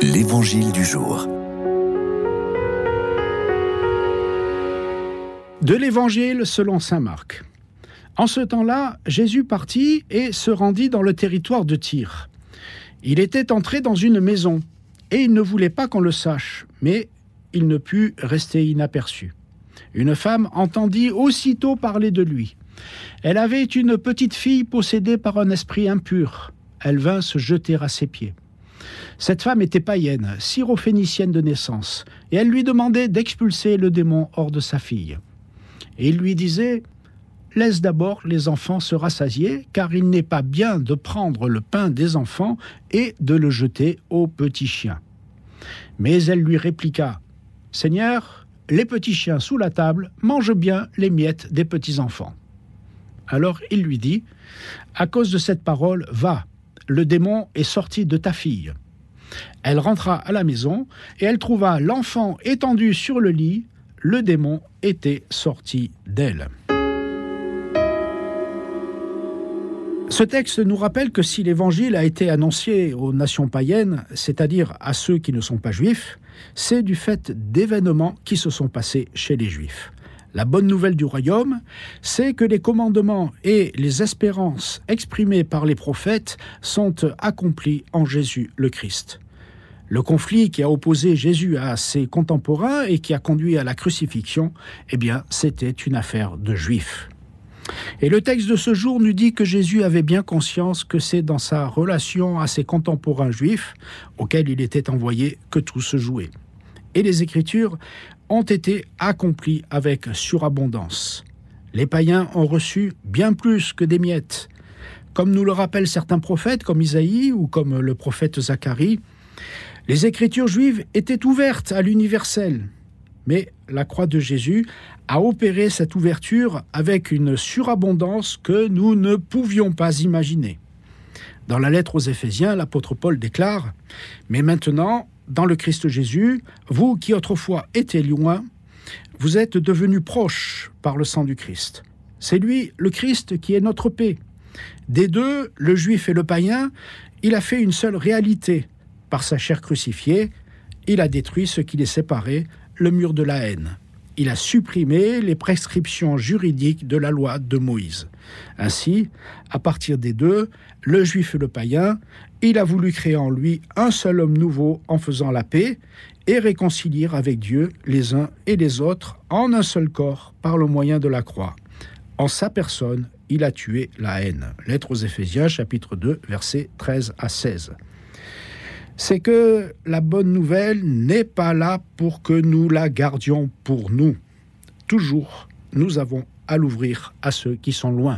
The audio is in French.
L'Évangile du jour. De l'Évangile selon Saint Marc. En ce temps-là, Jésus partit et se rendit dans le territoire de Tyr. Il était entré dans une maison, et il ne voulait pas qu'on le sache, mais il ne put rester inaperçu. Une femme entendit aussitôt parler de lui. Elle avait une petite fille possédée par un esprit impur. Elle vint se jeter à ses pieds. Cette femme était païenne, syrophénicienne de naissance, et elle lui demandait d'expulser le démon hors de sa fille. Et il lui disait Laisse d'abord les enfants se rassasier, car il n'est pas bien de prendre le pain des enfants et de le jeter aux petits chiens. Mais elle lui répliqua Seigneur, les petits chiens sous la table mangent bien les miettes des petits enfants. Alors il lui dit À cause de cette parole, va, le démon est sorti de ta fille. Elle rentra à la maison et elle trouva l'enfant étendu sur le lit. Le démon était sorti d'elle. Ce texte nous rappelle que si l'Évangile a été annoncé aux nations païennes, c'est-à-dire à ceux qui ne sont pas juifs, c'est du fait d'événements qui se sont passés chez les juifs. La bonne nouvelle du royaume, c'est que les commandements et les espérances exprimées par les prophètes sont accomplis en Jésus le Christ. Le conflit qui a opposé Jésus à ses contemporains et qui a conduit à la crucifixion, eh bien, c'était une affaire de juifs. Et le texte de ce jour nous dit que Jésus avait bien conscience que c'est dans sa relation à ses contemporains juifs, auxquels il était envoyé, que tout se jouait. Et les Écritures ont été accomplies avec surabondance. Les païens ont reçu bien plus que des miettes. Comme nous le rappellent certains prophètes, comme Isaïe ou comme le prophète Zacharie, les Écritures juives étaient ouvertes à l'universel. Mais la croix de Jésus a opéré cette ouverture avec une surabondance que nous ne pouvions pas imaginer. Dans la lettre aux Éphésiens, l'apôtre Paul déclare Mais maintenant, dans le Christ Jésus, vous qui autrefois étiez loin, vous êtes devenus proches par le sang du Christ. C'est lui, le Christ, qui est notre paix. Des deux, le juif et le païen, il a fait une seule réalité. Par sa chair crucifiée, il a détruit ce qui les séparait, le mur de la haine. Il a supprimé les prescriptions juridiques de la loi de Moïse. Ainsi, à partir des deux, le juif et le païen, il a voulu créer en lui un seul homme nouveau en faisant la paix et réconcilier avec Dieu les uns et les autres en un seul corps par le moyen de la croix. En sa personne, il a tué la haine. Lettre aux Éphésiens, chapitre 2, versets 13 à 16 c'est que la bonne nouvelle n'est pas là pour que nous la gardions pour nous. Toujours, nous avons à l'ouvrir à ceux qui sont loin.